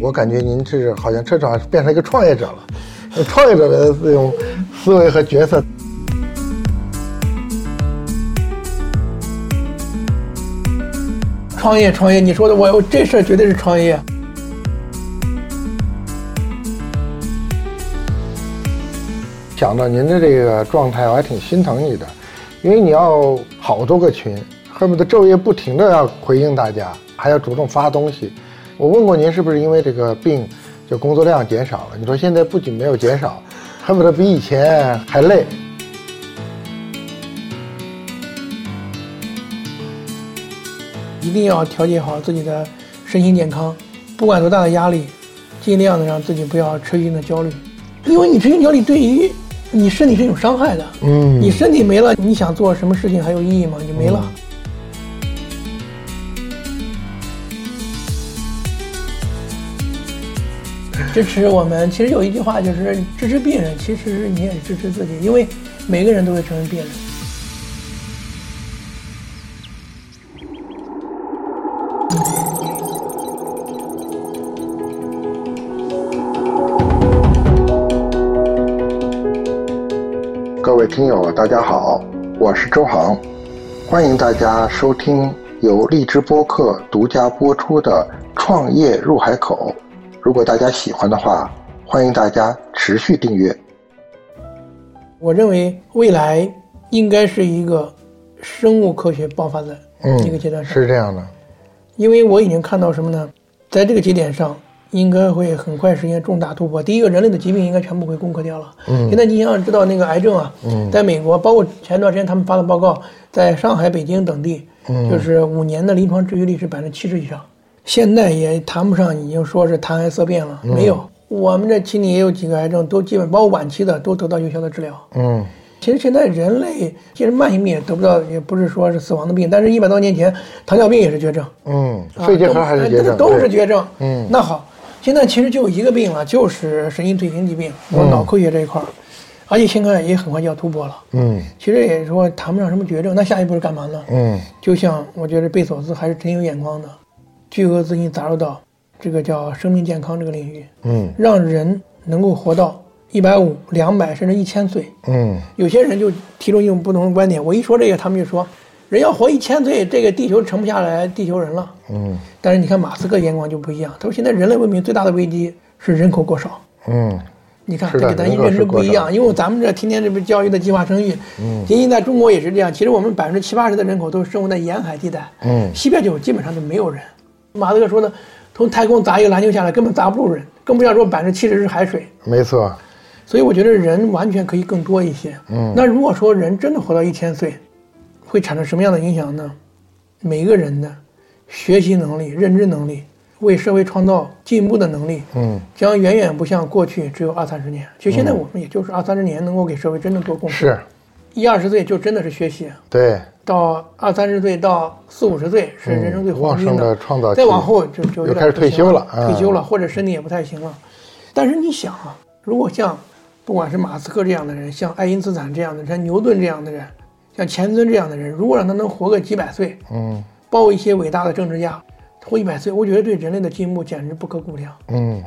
我感觉您是好像车长变成一个创业者了，创业者的这种思维和角色。创业，创业，你说的我这事儿绝对是创业。想到您的这个状态，我还挺心疼你的，因为你要好多个群，恨不得昼夜不停的要回应大家，还要主动发东西。我问过您，是不是因为这个病，就工作量减少了？你说现在不仅没有减少，恨不得比以前还累。一定要调节好自己的身心健康，不管多大的压力，尽量的让自己不要持续性的焦虑，因为你持续性焦虑对于你身体是有伤害的。嗯你身体没了，你想做什么事情还有意义吗？你没了。支持我们，其实有一句话就是支持病人，其实你也是支持自己，因为每个人都会成为病人。各位听友，大家好，我是周航，欢迎大家收听由荔枝播客独家播出的《创业入海口》。如果大家喜欢的话，欢迎大家持续订阅。我认为未来应该是一个生物科学爆发的一个阶段上，是这样的，因为我已经看到什么呢？在这个节点上，应该会很快实现重大突破。第一个，人类的疾病应该全部会攻克掉了。嗯现在你想知道那个癌症啊，嗯在美国，包括前段时间他们发的报告，在上海、北京等地，嗯就是五年的临床治愈率是百分之七十以上。现在也谈不上已经说是谈癌色变了，嗯没有。我们这期里也有几个癌症，都基本包括晚期的都得到有效的治疗。嗯其实现在人类其实慢性病也得不到，也不是说是死亡的病，但是一百多年前糖尿病也是绝症。嗯，啊肺结核还是绝症，都都是绝症。嗯那好，现在其实就一个病了，就是神经退行疾病，我脑科学这一块儿，而且现在也很快就要突破了。嗯其实也说谈不上什么绝症，那下一步是干嘛呢？嗯就像我觉得贝索斯还是挺有眼光的，巨额资金砸入到这个叫生命健康这个领域，嗯让人能够活到一百五、两百甚至一千岁。嗯有些人就提出一种不同的观点，我一说这个，他们就说，人要活一千岁，这个地球盛不下来地球人了。嗯但是你看马斯克眼光就不一样，他说现在人类文明最大的危机是人口过少。嗯你看，这个咱认知是不一样，因为咱们这天天这不教育的计划生育，嗯，仅仅在中国也是这样。其实我们百分之七八十的人口都生活在沿海地带，嗯西边就基本上就没有人。马斯克说呢，从太空砸一个篮球下来，根本砸不住人，更不要说百分之七十是海水。没错，所以我觉得人完全可以更多一些。嗯那如果说人真的活到一千岁，会产生什么样的影响呢？每个人的学习能力、认知能力、为社会创造进步的能力，嗯将远远不像过去只有二三十年。其实现在我们也就是二三十年能够给社会真正做贡献。是，一二十岁就真的是学习，对，到二三十岁到四五十岁是人生最黄金嗯旺盛的创造再往后就就有点开始退休了啊退休了，或者身体也不太行了。但是你想啊，如果像不管是马斯克这样的人，像爱因斯坦这样的人，像牛顿这样的人，像钱尊这样的人，如果让他能活个几百岁，嗯包括一些伟大的政治家活一百岁，我觉得对人类的进步简直不可估量。嗯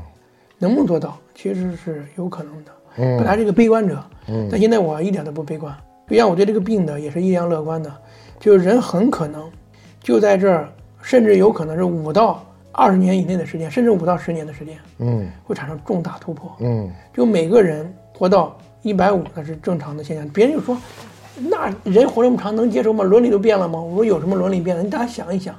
能不能做到，其实是有可能的。嗯本来是个悲观者，嗯但现在我一点都不悲观。就像我对这个病呢也是异样乐观的，就是人很可能就在这儿，甚至有可能是五到二十年以内的时间，甚至五到十年的时间嗯会产生重大突破。嗯就每个人活到一百五，那是正常的现象。别人就说，那人活这么长能接受吗？伦理都变了吗？我说有什么伦理变了？你大家想一想，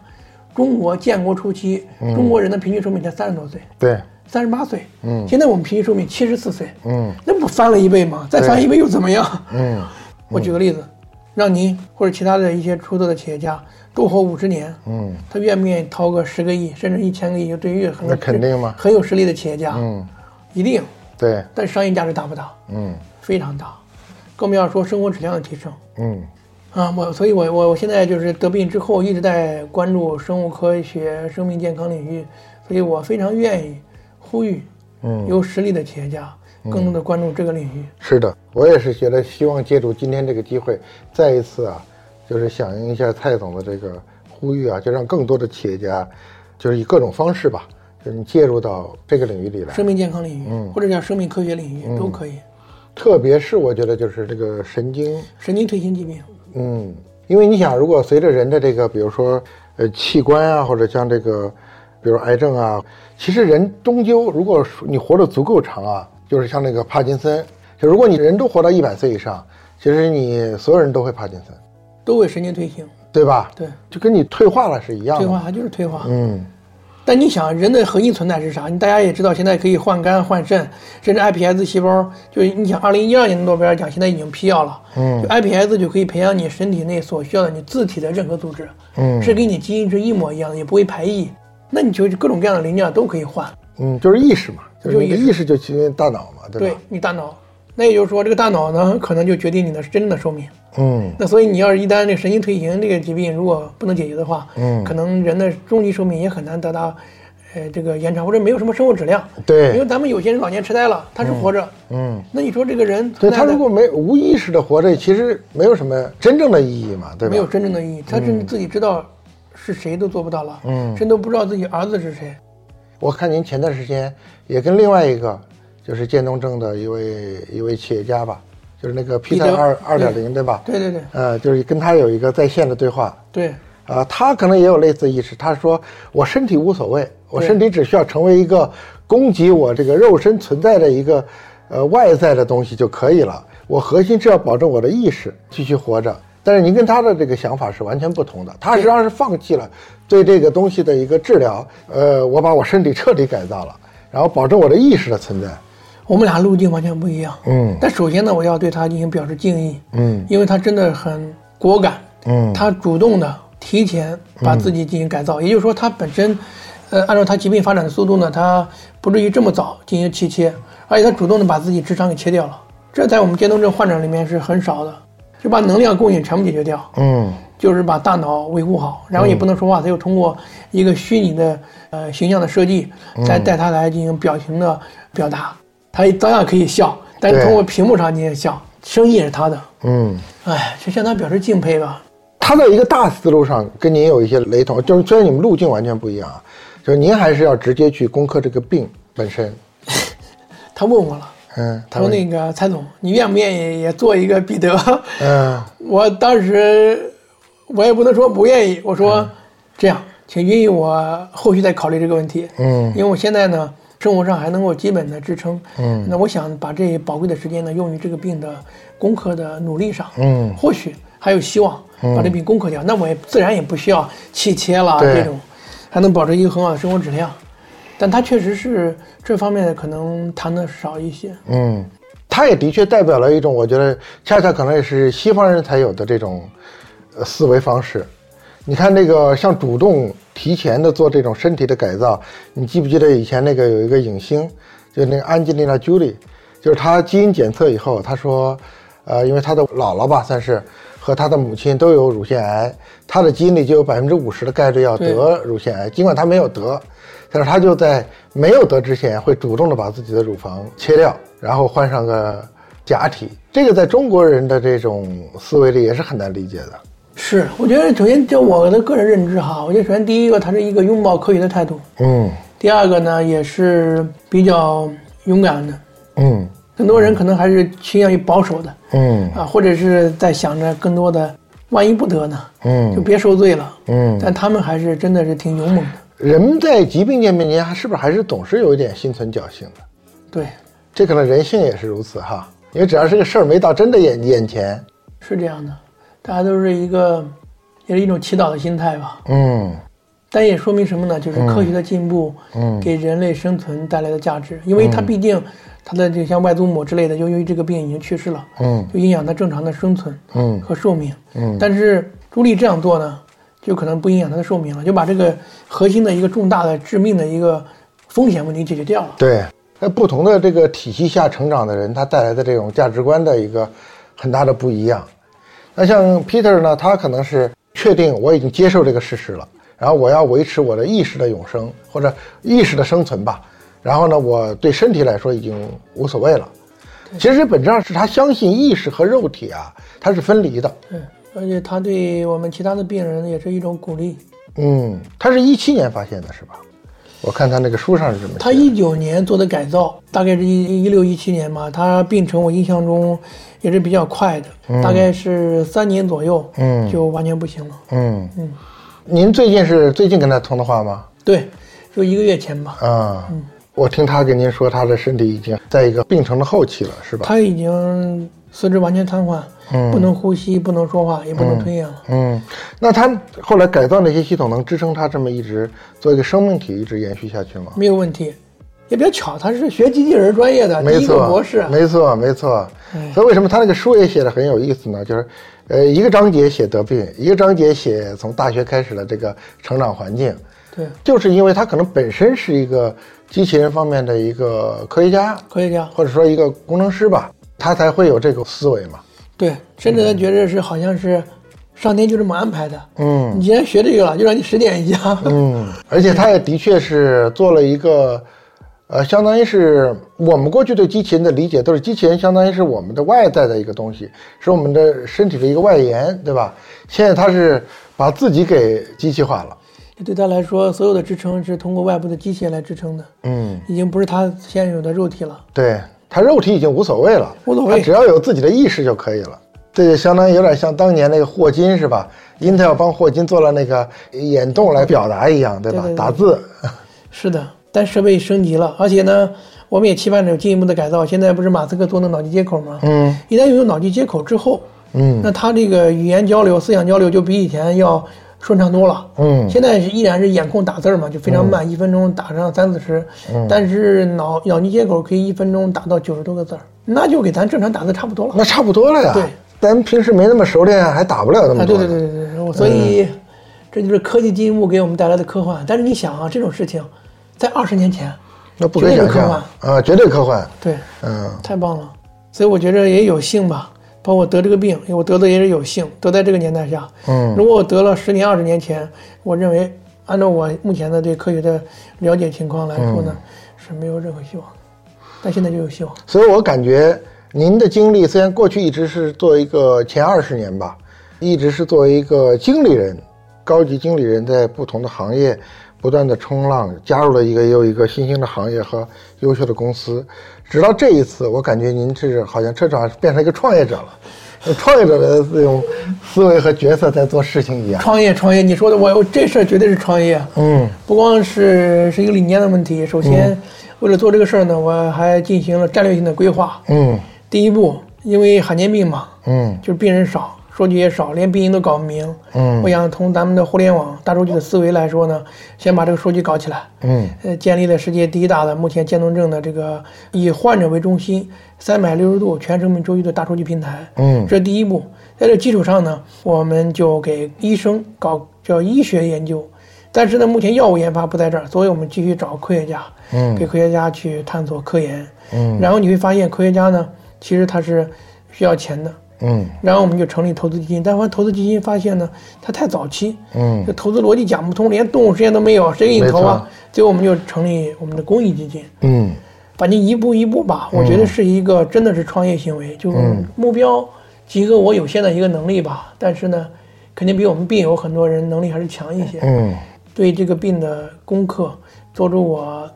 中国建国初期，中国人的平均寿命才三十多岁，对，三十八岁。嗯现在我们平均寿命七十四岁，嗯那不翻了一倍吗？再翻一倍又怎么样？嗯 我举个例子，让您或者其他的一些出色的企业家多活五十年，嗯他愿不愿意掏个十个亿，甚至一千个亿？对于很那肯定嘛很有实力的企业家，嗯一定。对，但商业价值大不大？嗯非常大，更不要说生活质量的提升嗯啊！我所以我，我我现在就是得病之后一直在关注生物科学、生命健康领域，所以我非常愿意呼吁嗯，有实力的企业家更多的关注这个领域。是的，我也是觉得希望借助今天这个机会，再一次啊，就是响应一下蔡总的这个呼吁啊，就让更多的企业家，就是以各种方式吧，就是你介入到这个领域里来，生命健康领域，嗯。或者叫生命科学领域都可以。特别是我觉得就是这个神经，神经退行疾病，嗯，因为你想，如果随着人的这个，比如说呃器官啊，或者像这个，比如癌症啊，其实人终究，如果你活得足够长啊，就是像那个帕金森，就如果你人都活到一百岁以上，其实你所有人都会帕金森，都会神经退行，对吧？对，就跟你退化了是一样的。退化它就是退化。嗯，但你想，人的核心存在是啥？你大家也知道，现在可以换肝换肾，甚至 iPS 细胞，就是你想，二零一二年的诺贝尔奖现在已经批药了，嗯就 iPS 就可以培养你身体内所需要的你自体的任何组织，嗯是跟你基因是一模一样的，也不会排异。那你就各种各样的零件都可以换，嗯，就是意识嘛，就是你的意识就决定大脑嘛，对吧对？你大脑。那也就是说，这个大脑呢，可能就决定你的真正的寿命。嗯那所以你要是一旦这个神经退行这个疾病如果不能解决的话，嗯可能人的终极寿命也很难得到，呃，这个延长，或者没有什么生活质量。对因为，咱们有些人老年痴呆了，他是活着，嗯，那你说这个人对他如果没无意识的活着，其实没有什么真正的意义嘛，对吧？没有真正的意义，他甚至自己知道是谁都做不到了，嗯甚至都不知道自己儿子是谁。我看您前段时间也跟另外一个就是渐冻症的一位一位企业家吧，就是那个 Peter 二二点零对吧？对对对呃，就是跟他有一个在线的对话。对，啊、他可能也有类似意识。他说：“我身体无所谓，我身体只需要成为一个供给我这个肉身存在的一个呃外在的东西就可以了。我核心是要保证我的意识继续活着。但是您跟他的这个想法是完全不同的。他实际上是放弃了对这个东西的一个治疗。呃，我把我身体彻底改造了，然后保证我的意识的存在。我们俩路径完全不一样。嗯。但首先呢，我要对他进行表示敬意，嗯。因为他真的很果敢，嗯。他主动的提前把自己进行改造，也就是说，他本身，呃，按照他疾病发展的速度呢，他不至于这么早进行切切，而且他主动的把自己直肠给切掉了，这在我们渐冻症患者里面是很少的，就把能量供应全部解决掉，嗯。就是把大脑维护好，然后也不能说话，他又通过一个虚拟的呃形象的设计，再带他来进行表情的表达，他照样可以笑，但是通过屏幕上你也笑，声音也是他的，嗯。哎，就向他表示敬佩吧。他在一个大思路上跟您有一些雷同，就是虽然你们路径完全不一样啊，就是您还是要直接去攻克这个病本身。他问我了。嗯，他说：“那个蔡总，你愿不愿意也做一个彼得？”嗯 我当时我也不能说不愿意，我说：“这样，请允许我后续再考虑这个问题。嗯因为我现在呢，生活上还能够基本的支撑。嗯那我想把这宝贵的时间呢，用于这个病的攻克的努力上。嗯或许还有希望把这病攻克掉，那我也自然也不需要气切了这种，还能保持一个很好的生活质量。但他确实是这方面可能谈的少一些。嗯，他也的确代表了一种，我觉得恰恰可能也是西方人才有的这种呃思维方式。你看那个像主动提前的做这种身体的改造，你记不记得以前那个有一个影星，就那个安吉丽娜·朱莉，就是她基因检测以后，她说，呃，因为她的姥姥吧算是和她的母亲都有乳腺癌，她的基因里就有百分之五十的概率要得乳腺癌，尽管她没有得，但是她就在没有得之前会主动的把自己的乳房切掉，然后换上个假体。这个在中国人的这种思维里也是很难理解的。是，我觉得首先就我的个人认知哈，我觉得首先第一个，他是一个拥抱科学的态度；嗯。第二个呢，也是比较勇敢的。嗯。很多人可能还是倾向于保守的。嗯。啊，或者是在想着更多的万一不得呢，嗯。就嗯别受罪了。嗯，但他们还是真的是挺勇猛的。人在疾病面前，还是不是还是总是有一点心存侥幸的？对，这可能人性也是如此哈，因为只要是个事儿没到真的眼眼前，是这样的，大家都是一个，也是一种祈祷的心态吧。嗯但也说明什么呢？就是科学的进步，嗯给人类生存带来的价值。因为它毕竟，它的就像外祖母之类的，由于这个病已经去世了，嗯就影响它正常的生存嗯和寿命。嗯但是朱莉这样做呢，就可能不影响它的寿命了，就把这个核心的一个重大的致命的一个风险问题解决掉了。对，在不同的这个体系下成长的人，他带来的这种价值观的一个很大的不一样。那像 Peter 呢，他可能是确定我已经接受这个事实了，然后我要维持我的意识的永生或者意识的生存吧。然后呢，我对身体来说已经无所谓了。其实本质上是他相信意识和肉体啊，它是分离的。对，而且他对我们其他的病人也是一种鼓励。嗯，他是一七年发现的，是吧？我看他那个书上是这么写。他一九年做的改造，大概是一一六一七年吧。他病程我印象中也是比较快的，大概是三年左右，嗯就完全不行了。嗯嗯，您最近是最近跟他通的话吗？对，就一个月前吧。啊，我听他跟您说，他的身体已经在一个病程的后期了，是吧？他已经四肢完全瘫痪，不能呼吸，不能说话，也不能吞咽了。嗯，那他后来改造那些系统能支撑他这么一直做一个生命体一直延续下去吗？没有问题。也比较巧，他是学机器人专业的，第没错，博士。没错，没错哎。所以为什么他那个书也写的很有意思呢？就是，呃，一个章节写得病，一个章节写从大学开始的这个成长环境，对，就是因为他可能本身是一个机器人方面的一个科学家，科学家。或者说一个工程师吧，他才会有这个思维嘛。对，甚至他觉得是好像是上天就这么安排的。嗯你既然学这个了，就让你实践一下。嗯，而且他也的确是做了一个，呃，相当于是我们过去对机器人的理解都是机器人相当于是我们的外在的一个东西，是我们的身体的一个外延，对吧？现在他是把自己给机器化了。对他来说，所有的支撑是通过外部的机械来支撑的，嗯，已经不是他现有的肉体了。对他肉体已经无所谓了，无所谓他只要有自己的意识就可以了。这就相当于有点像当年那个霍金是吧？Intel 帮霍金做了那个眼动来表达一样，对吧？对对对打字，是的，但设备升级了，而且呢，我们也期盼着有进一步的改造。现在不是马斯克做那脑机接口吗？嗯一旦有脑机接口之后，嗯那他这个语言交流、思想交流就比以前要顺畅多了。嗯现在是依然是眼控打字儿嘛，就非常慢，一分钟打上三四十。嗯但是脑脑机接口可以一分钟打到九十多个字儿，那就给咱正常打字差不多了。那差不多了呀。对，咱平时没那么熟练，还打不了那么啊，多。对对对对对，所以、这就是科技进步给我们带来的科幻。但是你想啊，这种事情在二十年前，那不可想象绝对是科幻啊，绝对科幻。对，嗯太棒了。所以我觉得也有幸吧，包括我得这个病，因为我得的也是有幸，得在这个年代下。嗯如果我得了十年、二十年前，我认为按照我目前的对科学的了解情况来说呢，是没有任何希望的。但现在就有希望。所以我感觉您的经历虽然过去一直是作为一个前二十年吧，一直是作为一个经理人，高级经理人，在不同的行业不断的冲浪，加入了一个又一个新兴的行业和优秀的公司，直到这一次，我感觉您是好像车长变成一个创业者了。创业者的这种思维和角色在做事情一样。创业，创业，你说的我我这事儿绝对是创业。嗯不光是是一个理念的问题，首先、为了做这个事儿呢，我还进行了战略性的规划。嗯第一步，因为罕见病嘛，嗯就是病人少，数据也少，连病因都搞不明。嗯我想从咱们的互联网大数据的思维来说呢，先把这个数据搞起来。嗯呃，建立了世界第一大的目前渐冻症的这个以患者为中心、三百六十度全生命周期的大数据平台。嗯这是第一步。在这基础上呢，我们就给医生搞叫医学研究。但是呢，目前药物研发不在这儿，所以我们继续找科学家，嗯给科学家去探索科研。嗯然后你会发现，科学家呢，其实他是需要钱的。嗯。然后我们就成立投资基金，但发投资基金发现呢，它太早期，嗯。这投资逻辑讲不通，连动物实验都没有，谁给你投啊？最后我们就成立我们的公益基金，嗯。反正一步一步吧，我觉得是一个真的是创业行为，就目标集合我有限的一个能力吧，但是呢，肯定比我们病友很多人能力还是强一些。嗯。对这个病的攻克做出我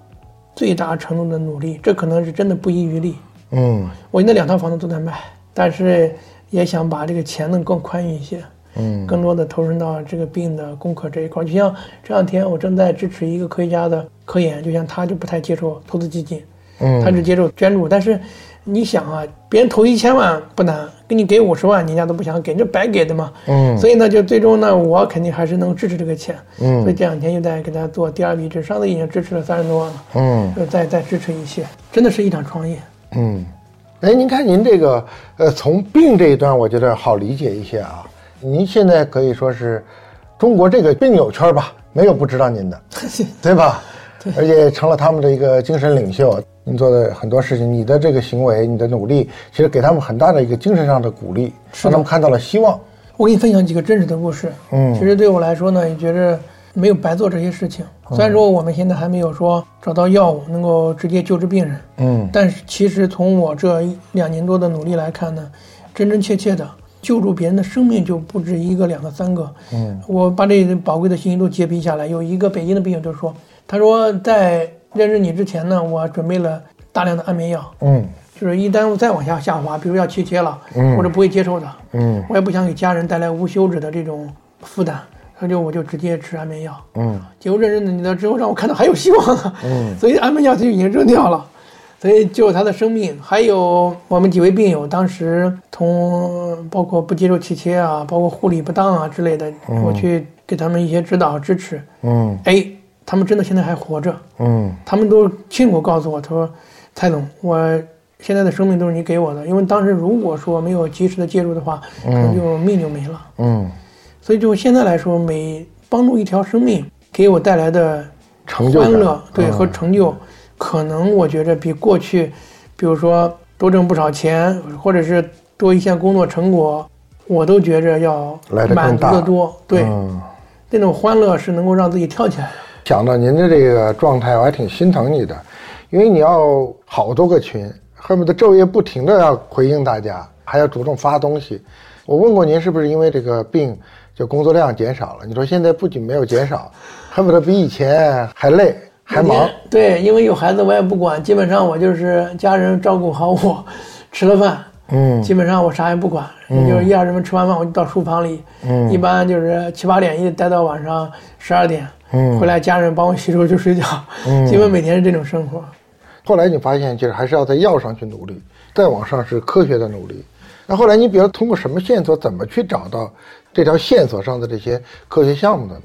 最大程度的努力，这可能是真的不遗余力。嗯。我那两套房子都在卖，但是也想把这个钱能更宽裕一些，嗯更多的投身到这个病的攻克这一块。就像这两天我正在支持一个科学家的科研，就像他就不太接受投资基金，嗯他只接受捐助。但是你想啊，别人投一千万不难，给你给五十万，人家都不想给，这白给的嘛。嗯所以呢，就最终呢，我肯定还是能支持这个钱。嗯所以这两天又在给他做第二笔支持，上次已经支持了三十多万了，嗯就再再支持一些，真的是一场创业。嗯，哎，您看您这个呃，从病这一段，我觉得好理解一些啊。您现在可以说是中国这个病友圈吧，没有不知道您的，对吧？而且成了他们的一个精神领袖。您做的很多事情，你的这个行为，你的努力，其实给他们很大的一个精神上的鼓励，让他们看到了希望。我给你分享几个真实的故事。嗯其实对我来说呢，也觉着没有白做这些事情。虽然说我们现在还没有说找到药物能够直接救治病人，嗯但是其实从我这两年多的努力来看呢，真真切切的救助别人的生命就不止一个、两个、三个。嗯我把这宝贵的信息都截屏下来。有一个北京的病友就说，他说在认识你之前呢，我准备了大量的安眠药，嗯就是一旦再往下下滑，比如要切切了，嗯或者不会接受的，嗯我也不想给家人带来无休止的这种负担，他就我就直接吃安眠药。嗯结果认识你了之后，让我看到还有希望了，嗯 所以安眠药他就已经扔掉了，所以救了他的生命。还有我们几位病友，当时从包括不接受气切啊，包括护理不当啊之类的，我去给他们一些指导支持。嗯哎，他们真的现在还活着，嗯他们都亲口告诉我，他说：“蔡总，我现在的生命都是你给我的，因为当时如果说没有及时的介入的话，可能就命就没了。嗯，所以就现在来说，每帮助一条生命，给我带来的成就感欢乐，对嗯和成就，可能我觉着比过去，比如说多挣不少钱，或者是多一项工作成果，我都觉着要来得更满足大的多。对，嗯。那种欢乐是能够让自己跳起来的。想到您的这个状态，我还挺心疼你的，因为你要好多个群，恨不得昼夜不停的要回应大家，还要主动发东西。我问过您，是不是因为这个病就工作量减少了？你说现在不仅没有减少，恨不得比以前还累还忙。对，因为有孩子我也不管，基本上我就是家人照顾好我，吃了饭，嗯基本上我啥也不管，也就是一二十分吃完饭我就到书房里，嗯一般就是七八点一直待到晚上十二点，嗯回来家人帮我洗漱就睡觉，嗯 基本每天是这种生活。后来你发现，就是还是要在药上去努力，再往上是科学的努力。那后来你比如通过什么线索，怎么去找到这条线索上的这些科学项目的呢？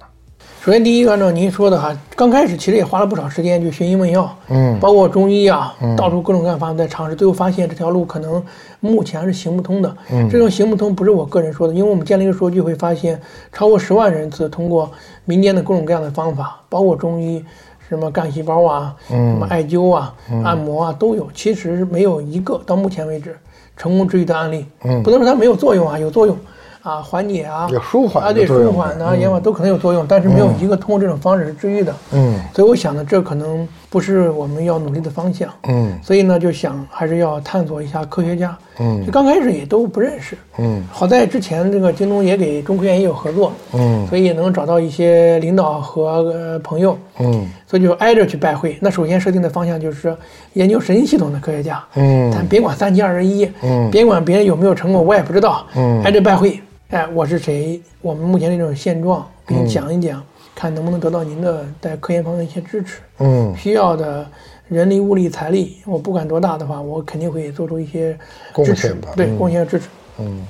首先第一个，按照您说的哈，刚开始其实也花了不少时间去寻医问药，嗯包括中医啊，到处各种各样的方法在尝试，最后发现这条路可能目前是行不通的。嗯，这种行不通不是我个人说的，因为我们建立一个数据，会发现超过十万人次通过民间的各种各样的方法，包括中医。什么干细胞啊，嗯什么艾灸啊、按摩啊都有，其实没有一个到目前为止成功治愈的案例。嗯，不能说它没有作用啊，有作用啊，缓解啊，有舒缓啊，对，舒缓啊，延缓都可能有作用，但是没有一个通过这种方式是治愈的。嗯所以我想呢，这可能不是我们要努力的方向。嗯所以呢，就想还是要探索一下科学家。嗯就刚开始也都不认识。嗯好在之前这个京东也给中科院也有合作，嗯所以也能找到一些领导和呃朋友，嗯所以就挨着去拜会。那首先设定的方向就是研究神经系统的科学家，嗯咱别管三七二十一，嗯别管别人有没有成果，我也不知道，嗯挨着拜会。哎，我是谁？我们目前这种现状，给你讲一讲，看能不能得到您的在科研方面一些支持。嗯需要的人力、物力、财力，我不管多大的话，我肯定会做出一些贡支持献吧对，嗯贡献和支持。嗯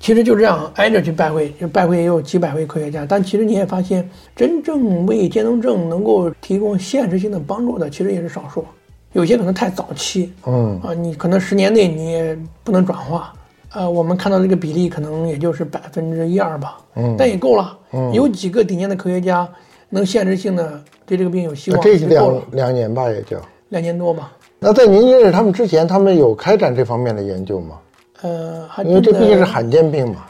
其实就这样挨着去拜会，就拜会也有几百位科学家，但其实你也发现，真正为渐冻症能够提供现实性的帮助的，其实也是少数。有些可能太早期，嗯啊，你可能十年内你也不能转化。呃，我们看到这个比例可能也就是百分之一二吧，嗯但也够了。有几个顶尖的科学家能限制性的对这个病有希望，那这两。两年吧，也就。两年多吧。那在您认识他们之前，他们有开展这方面的研究吗？呃，还因为这毕竟是罕见病嘛。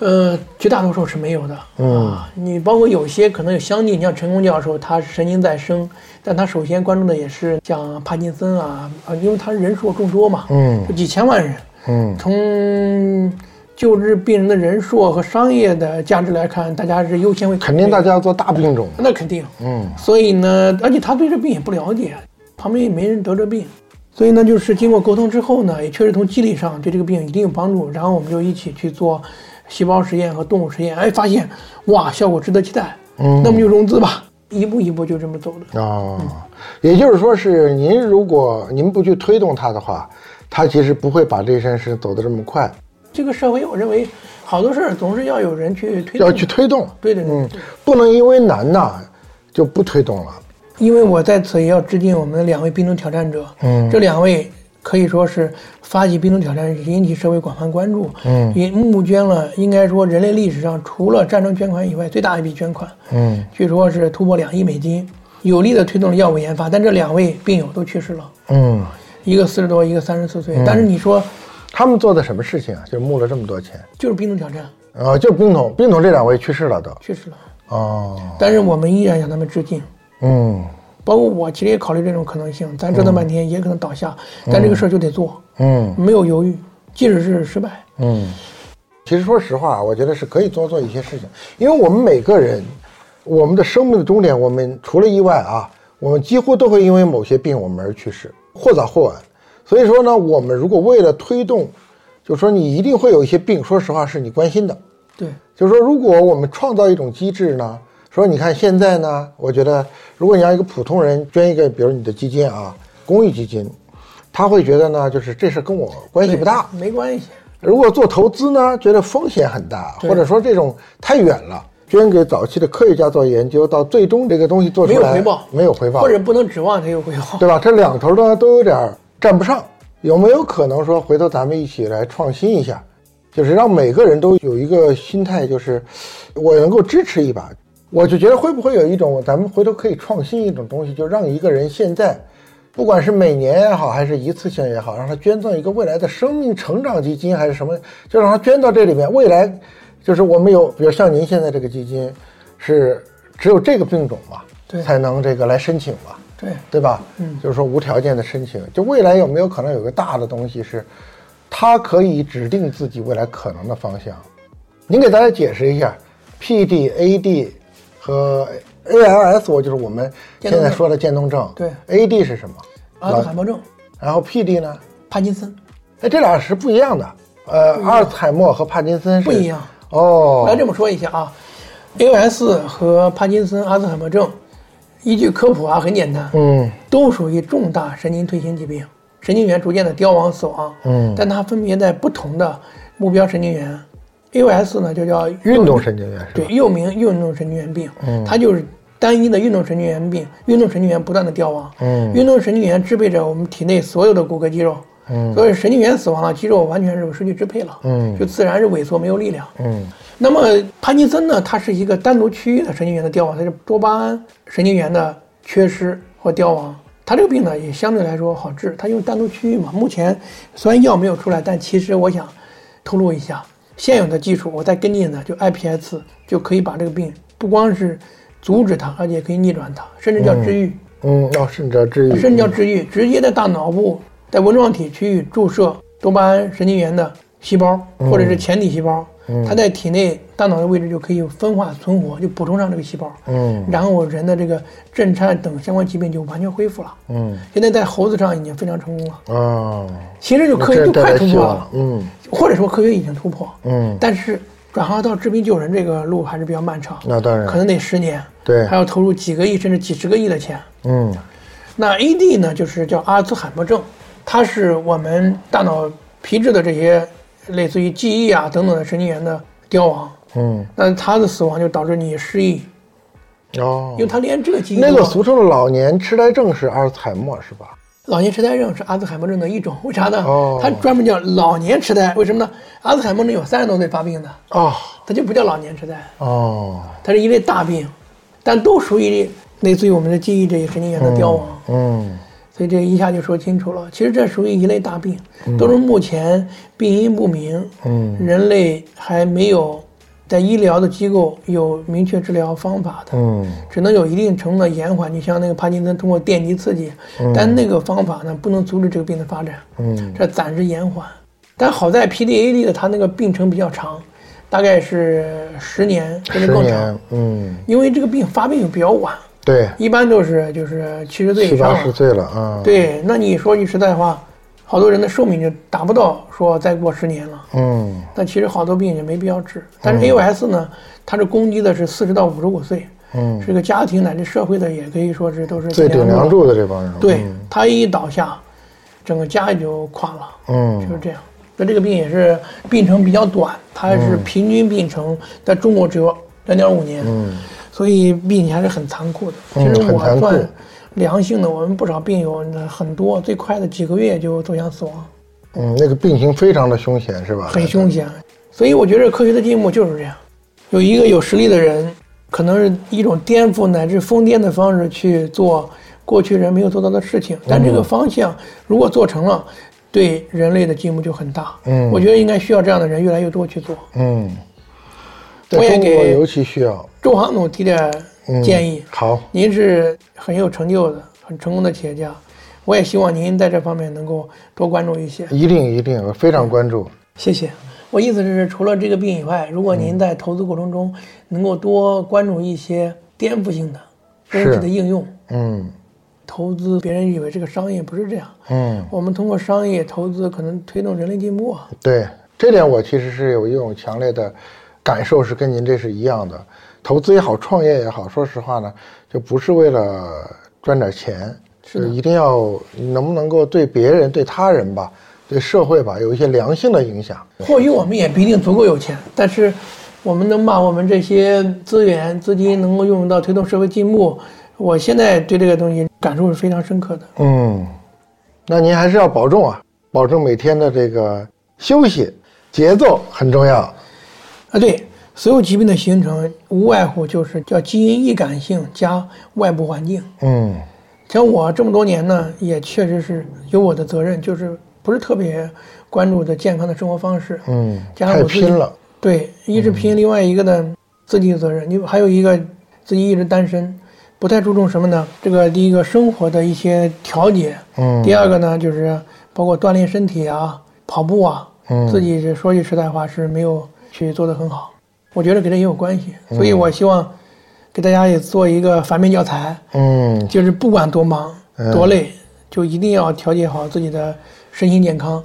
呃，绝大多数是没有的。嗯啊，你包括有些可能有相近，你像陈功教授，他是神经再生，但他首先关注的也是像帕金森啊啊，因为他人数众多嘛，嗯几千万人。嗯从救治病人的人数和商业的价值来看，大家是优先为肯定大家要做大病种。那肯定。嗯所以呢，而且他对这病也不了解，旁边也没人得这病，所以呢，就是经过沟通之后呢，也确实从机理上对这个病一定有帮助。然后我们就一起去做细胞实验和动物实验，哎，发现哇，效果值得期待。嗯那么就融资吧，一步一步就这么走的。啊，也就是说是您如果您不去推动它的话，它其实不会把这件事走得这么快。这个社会，我认为好多事儿总是要有人去推动，要去推动。对对对。嗯，不能因为难呐就不推动了。因为我在此也要致敬我们的两位冰毒挑战者，嗯这两位可以说是发起冰毒挑战，引起社会广泛关注，嗯也募捐了，应该说人类历史上除了战争捐款以外最大一笔捐款，嗯据说是突破两亿美金，有力的推动了药物研发。但这两位病友都去世了，嗯，一个四十多，一个三十四岁。但是你说他们做的什么事情啊？就募了这么多钱就是冰桶挑战啊？就冰桶，冰桶这两位去世了都。去世了，哦，但是我们依然向他们致敬。嗯包括我其实也考虑这种可能性，咱折腾半天也可能倒下，但这个事儿就得做，嗯没有犹豫，即使是失败。嗯。其实说实话，我觉得是可以多做一些事情，因为我们每个人我们的生命的终点，我们除了意外啊，我们几乎都会因为某些病我们而去世，或早或晚。所以说呢，我们如果为了推动，就是说你一定会有一些病，说实话是你关心的。对，就是说，如果我们创造一种机制呢，说你看现在呢，我觉得如果你让一个普通人捐一个，比如你的基金啊，公益基金，他会觉得呢，就是这事跟我关系不大。没关系。如果做投资呢，觉得风险很大，或者说这种太远了，捐给早期的科学家做研究，到最终这个东西做出来没有回报，没有回报，或者不能指望它有回报，对吧？这两头呢都有点占不上，有没有可能说回头咱们一起来创新一下，就是让每个人都有一个心态，就是我能够支持一把，我就觉得会不会有一种咱们回头可以创新一种东西，就让一个人现在。不管是每年也好，还是一次性也好，让他捐赠一个未来的生命成长基金，还是什么，就让他捐到这里面。未来，就是我们有，比如像您现在这个基金，是只有这个病种嘛，对，才能这个来申请嘛，对，对吧？嗯，就是说无条件的申请。就未来有没有可能有个大的东西是，它可以指定自己未来可能的方向？您给大家解释一下，PD、AD 和。ALS 我就是我们现在说的渐冻症，对，AD 是什么？阿兹海默症。然后 PD 呢？帕金森。哎，这俩是不一样的。呃，阿尔茨海默和帕金森是不一样。哦，我来这么说一下啊，ALS 和帕金森、阿兹海默症，依据科普啊，很简单，嗯，都属于重大神经退行疾病，神经元逐渐的凋亡死亡，嗯，但它分别在不同的目标神经元。AOS 呢就叫运动神经元，对，又名运动神经元病，嗯，它就是单一的运动神经元病，运动神经元不断的凋亡，嗯，运动神经元支配着我们体内所有的骨骼肌肉，嗯，所以神经元死亡了，肌肉完全是失去支配了，嗯，就自然是萎缩没有力量，嗯，那么帕金森呢，它是一个单独区域的神经元的凋亡，它是多巴胺神经元的缺失或凋亡，它这个病呢也相对来说好治，它因为单独区域嘛，目前虽然药没有出来，但其实我想透露一下。现有的技术，我在跟进呢就 iPS 就可以把这个病不光是阻止它，而且可以逆转它，甚至叫治愈。嗯，哦，甚至叫治愈，甚至叫治愈，直接在大脑部在纹状体区域注射多巴胺神经元的细胞，或者是前体细胞，它在体内大脑的位置就可以分化存活，就补充上这个细胞。嗯，然后人的这个震颤等相关疾病就完全恢复了。嗯，现在在猴子上已经非常成功了。哦，其实就科学就快突破了。嗯。或者说科学已经突破，嗯，但是转化到治病救人这个路还是比较漫长，那当然，可能得十年，对，还要投入几个亿甚至几十个亿的钱，嗯，那 AD 呢，就是叫阿兹海默症，它是我们大脑皮质的这些类似于记忆啊等等的神经元的凋亡，嗯，那它的死亡就导致你失忆，哦，因为它连这个记忆那个俗称的老年痴呆症是阿尔茨海默是吧？老年痴呆症是阿兹海默症的一种，为啥呢？哦，它专门叫老年痴呆，为什么呢？阿兹海默症有三十多岁发病的，哦，它就不叫老年痴呆，哦，它是一类大病，但都属于类似于我们的记忆这些神经元的凋亡，嗯，所以这一下就说清楚了。其实这属于一类大病，都是目前病因不明，嗯，人类还没有。在医疗的机构有明确治疗方法的，嗯，只能有一定程度的延缓。你像那个帕金森通过电极刺激，但那个方法呢不能阻止这个病的发展，嗯，这暂时延缓。但好在 PDAD 的它那个病程比较长，大概是十年甚至更长，嗯，因为这个病发病又比较晚，对，一般都是就是七十岁以上，七八十岁了啊，对，那你说句实在话。好多人的寿命就达不到说再过十年了，嗯，但其实好多病也没必要治。但是 AOS 呢，它是攻击的是四十到五十五岁，嗯，是个家庭乃至社会的，也可以说是都是最顶梁柱的这帮人。对，他一倒下，整个家也就垮了，嗯，就是这样。那这个病也是病程比较短，它是平均病程在中国只有两点五年，嗯，所以病情还是很残酷的。其实我算。良性的，我们不少病友很多，最快的几个月就走向死亡。嗯，那个病情非常的凶险，是吧？很凶险，所以我觉得科学的进步就是这样，有一个有实力的人，可能是一种颠覆乃至疯癫的方式去做过去人没有做到的事情，但这个方向如果做成了，对人类的进步就很大。嗯，我觉得应该需要这样的人越来越多去做。嗯，我也给尤其需要周航总提点建议。好，您是很有成就的、很成功的企业家，我也希望您在这方面能够多关注一些。一定一定，我非常关注。谢谢。我意思是，除了这个病以外，如果您在投资过程中能够多关注一些。颠覆性的东西的应用。嗯投资，别人以为这个商业不是这样，嗯，我们通过商业投资可能推动人类进步啊。对，这点我其实是有一种强烈的感受，是跟您这是一样的。投资也好，创业也好，说实话呢，就不是为了赚点钱，是一定要能不能够对别人、对他人吧，对社会吧，有一些良性的影响。或许我们也不一定足够有钱，但是我们能把我们这些资源、资金能够用到推动社会进步，我现在对这个东西感受是非常深刻的。嗯，那您还是要保重啊，保证每天的这个休息节奏很重要。啊，对，所有疾病的形成无外乎就是叫基因易感性加外部环境。嗯像我这么多年呢，也确实是有我的责任，就是不是特别关注的健康的生活方式。嗯，加上我自己拼了。对，一是拼，另外一个呢，自己的责任。你还有一个自己一直单身，不太注重什么呢？这个第一个生活的一些调节，嗯第二个呢就是包括锻炼身体啊、跑步啊，嗯自己是说句实在话是没有去做得很好。我觉得跟这也有关系，嗯所以我希望给大家也做一个反面教材，嗯就是不管多忙嗯多累，就一定要调节好自己的身心健康，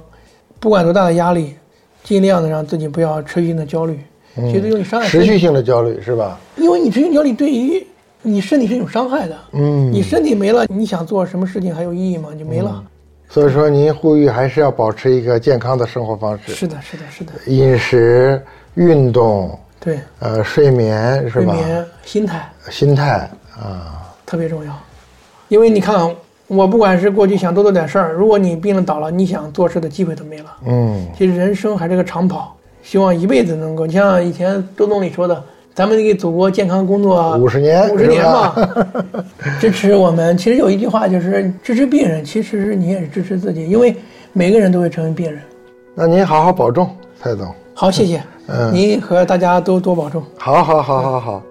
不管多大的压力，尽量的让自己不要持续性的焦虑，觉得有你伤害持续性的焦虑是吧？因为你持续焦虑对于你身体是有伤害的。嗯你身体没了，你想做什么事情还有意义吗？就没了。所以说，您呼吁还是要保持一个健康的生活方式，是的，是的，是的，饮食、运动，对，呃，睡眠是吧？睡眠、心态心态啊，特别重要，因为你看啊，我不管是过去想多做点事儿，如果你病了倒了，你想做事的机会都没了。嗯其实人生还是个长跑，希望一辈子能够，你像以前周总理说的，咱们给祖国健康工作五十年五十年是嘛吧，支持我们。其实有一句话就是支持病人，其实你也是支持自己，因为每个人都会成为病人。那您好好保重，蔡总。好，谢谢，嗯您和大家都多保重。好好好好好。